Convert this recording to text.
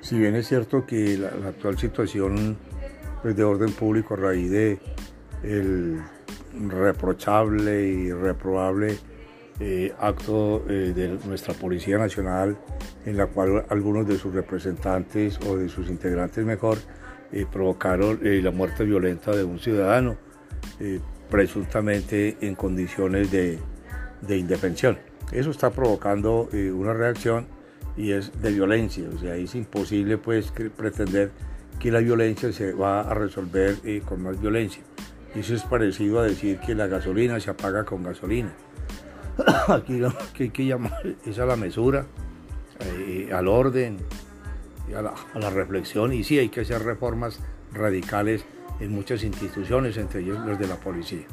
Si bien es cierto que la, actual situación pues, de orden público a raíz de el reprochable y reprobable eh, acto eh, de nuestra Policía Nacional en la cual algunos de sus representantes o de sus integrantes mejor eh, provocaron la muerte violenta de un ciudadano presuntamente en condiciones de, de, indefensión. Eso está provocando una reacción y es de violencia, o sea, es imposible pues pretender que la violencia se va a resolver con más violencia. Eso es parecido a decir que la gasolina se apaga con gasolina. Aquí lo que hay que llamar es a la mesura, eh, al orden, a la, a la reflexión. Y sí, hay que hacer reformas radicales en muchas instituciones, entre ellos los de la policía.